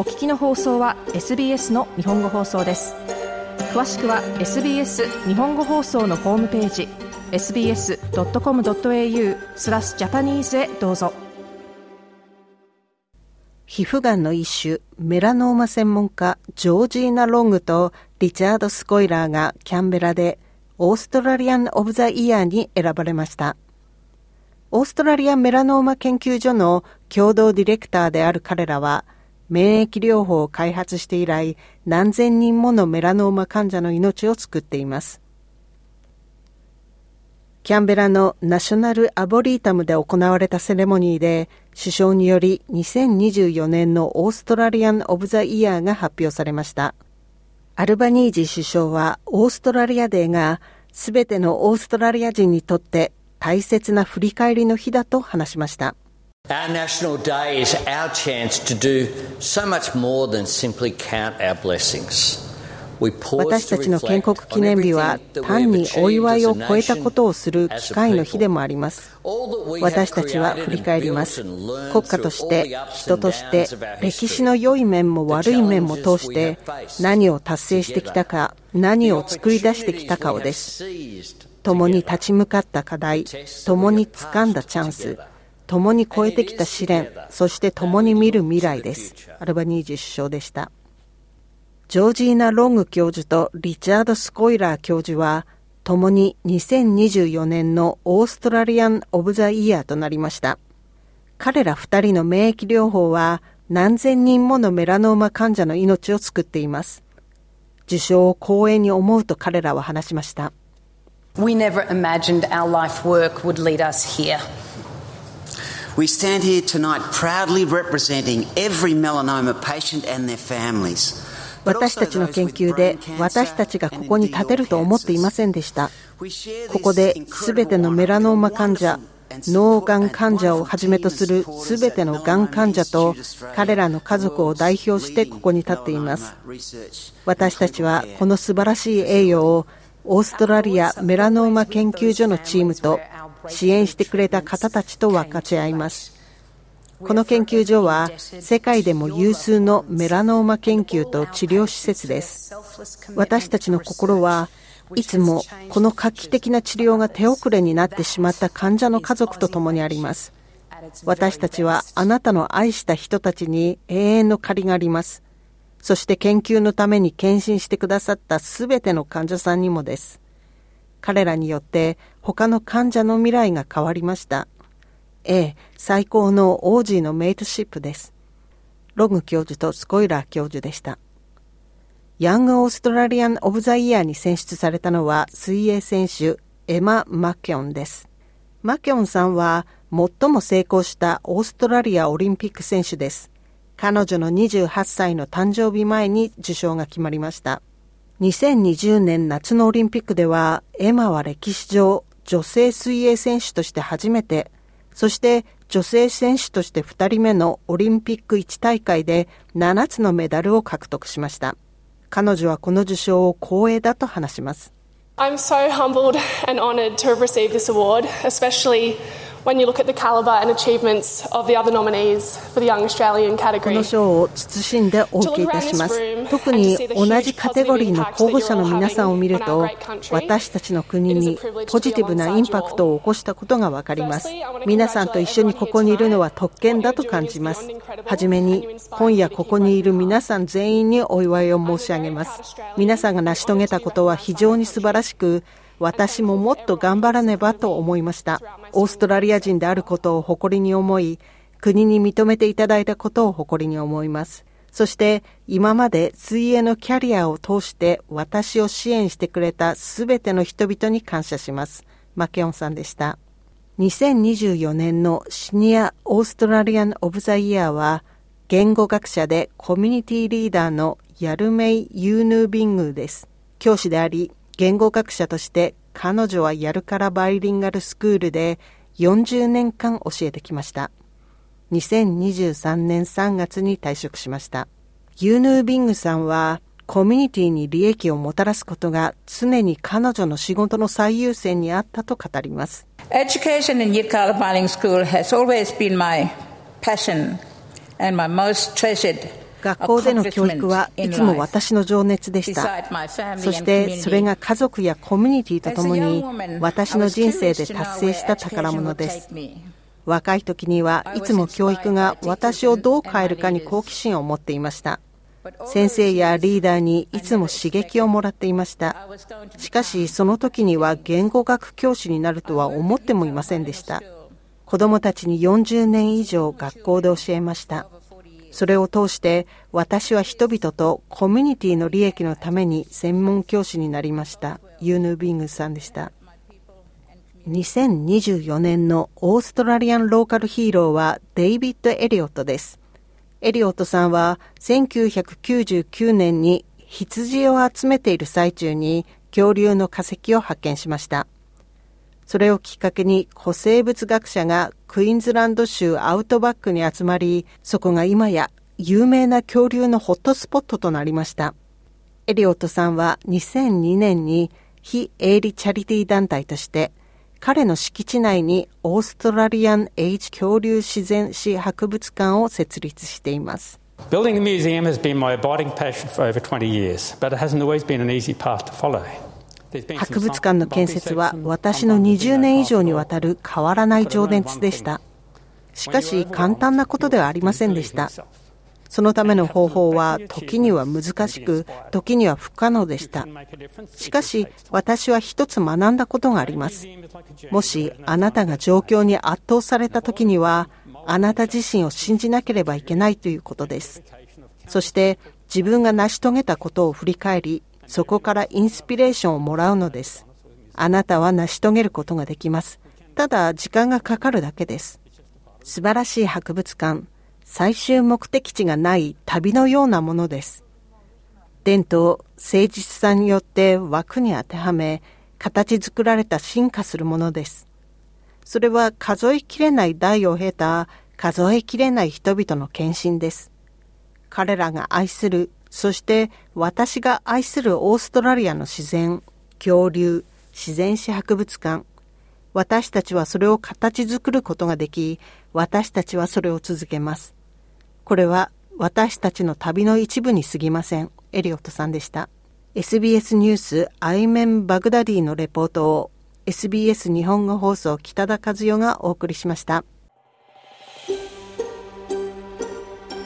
お聞きの放送は SBS の日本語放送です。詳しくは SBS 日本語放送のホームページ sbs.com.au スラスジャパニーズへどうぞ。皮膚がんの一種メラノーマ専門家ジョージーナ・ロングとリチャード・スコイラーがキャンベラでオーストラリアン・オブ・ザ・イヤーに選ばれました。オーストラリアメラノーマ研究所の共同ディレクターである彼らは免疫療法を開発して以来何千人ものメラノーマ患者の命を救っていますキャンベラのナショナルアボリータムで行われたセレモニーで首相により2024年のオーストラリアン・オブ・ザ・イヤーが発表されました。アルバニージ首相はオーストラリアデーがすべてのオーストラリア人にとって大切な振り返りの日だと話しました。Our National Day is our chance to do so much more than simply count our blessings. 私たちの建国記念日は単にお祝いを超えたことをする機会の日でもあります私たちは振り返ります国家として人として歴史の良い面も悪い面も通して何を達成してきたか何を作り出してきたかをです共に立ち向かった課題共に掴んだチャンス共に超えてきた試練そして共に見る未来ですアルバニージ首相でしたジョージーナ・ロング教授とリチャード・スコイラー教授は、共に2024年のオーストラリアン・オブ・ザ・イヤーとなりました。彼ら二人の免疫療法は何千人ものメラノーマ患者の命を救っています。受賞を光栄に思うと彼らは話しました。We never imagined our life work would lead us here. We stand here tonight proudly representing every melanoma patient and their families. 私たちの研究で私たちがここに立てると思っていませんでした。ここで全てのメラノーマ患者、脳がん患者をはじめとする全てのがん患者と彼らの家族を代表してここに立っています。私たちはこの素晴らしい栄誉をオーストラリアメラノーマ研究所のチームと支援してくれた方たちと分かち合います。この研究所は世界でも有数のメラノーマ研究と治療施設です。私たちの心はいつもこの画期的な治療が手遅れになってしまった患者の家族と共にあります。私たちはあなたの愛した人たちに永遠の借りがあります。そして研究のために献身してくださったすべての患者さんにもです。彼らによって他の患者の未来が変わりました。ええ、最高のオージーのメイトシップです。ログ教授とスコイラー教授でした。ヤング・オーストラリアン・オブ・ザ・イヤーに選出されたのは水泳選手エマ・マキョンです。マキョンさんは最も成功したオーストラリアオリンピック選手です。彼女の28歳の誕生日前に受賞が決まりました。2020年夏のオリンピックではエマは歴史上女性水泳選手として初めてそして女性選手として2人目のオリンピック1大会で7つのメダルを獲得しました。彼女はこの受賞を光栄だと話します。I'm so humbled and honored to have received this award, especially この賞を謹んでお受けいたします。特に同じカテゴリーの候補者の皆さんを見ると、私たちの国にポジティブなインパクトを起こしたことがわかります。皆さんと一緒にここにいるのは特権だと感じます。はじめに、今夜ここにいる皆さん全員にお祝いを申し上げます。皆さんが成し遂げたことは非常に素晴らしく、私ももっと頑張らねばと思いました。オーストラリア人であることを誇りに思い、国に認めていただいたことを誇りに思います。そして今まで水泳のキャリアを通して私を支援してくれたすべての人々に感謝します。マケオンさんでした。2024年のシニアオーストラリアン・オブ・ザ・イヤーは言語学者でコミュニティリーダーのヤルメイ・ユーヌービングです。教師であり言語学者として彼女はヤルカラバイリンガルスクールで40年間教えてきました。2023年3月に退職しました。ユーヌービングさんはコミュニティに利益をもたらすことが常に彼女の仕事の最優先にあったと語ります。Education in Yirkala Biling School has always been my passion and my most treasured 学校での教育はいつも私の情熱でした。そしてそれが家族やコミュニティとともに私の人生で達成した宝物です。若い時にはいつも教育が私をどう変えるかに好奇心を持っていました。先生やリーダーにいつも刺激をもらっていました。しかしその時には言語学教師になるとは思ってもいませんでした。子供たちに40年以上学校で教えました。それを通して私は人々とコミュニティの利益のために専門教師になりました。ユーヌビングさんでした。2024年のオーストラリアンローカルヒーローはデイビッド・エリオットです。エリオットさんは1999年に羊を集めている最中に恐竜の化石を発見しました。それをきっかけに古生物学者がクイーンズランド州アウトバックに集まり、そこが今や有名な恐竜のホットスポットとなりました。エリオットさんは2002年に非営利チャリティー団体として彼の敷地内にオーストラリアン・エイジ恐竜自然史博物館を設立しています。Building a museum has been my abiding passion for over 20 years, but it hasn't always been an easy path to follow. 博物館の建設は私の20年以上にわたる変わらない情熱でした。しかし簡単なことではありませんでした。そのための方法は時には難しく、時には不可能でした。しかし、私は一つ学んだことがあります。もしあなたが状況に圧倒された時には、あなた自身を信じなければいけないということです。そして自分が成し遂げたことを振り返り、そこからインスピレーションをもらうのです。あなたは成し遂げることができます。ただ時間がかかるだけです。素晴らしい博物館、最終目的地がない旅のようなものです。伝統、誠実さによって枠に当てはめ、形作られた進化するものです。それは数えきれない代を経た数えきれない人々の献身です。彼らが愛する、そして私が愛するオーストラリアの自然、恐竜、自然史博物館、私たちはそれを形作ることができ、私たちはそれを続けます。これは私たちの旅の一部に過ぎません。エリオットさんでした。SBS ニュースアイメン・バグダディのレポートを SBS 日本語放送北田和代がお送りしました。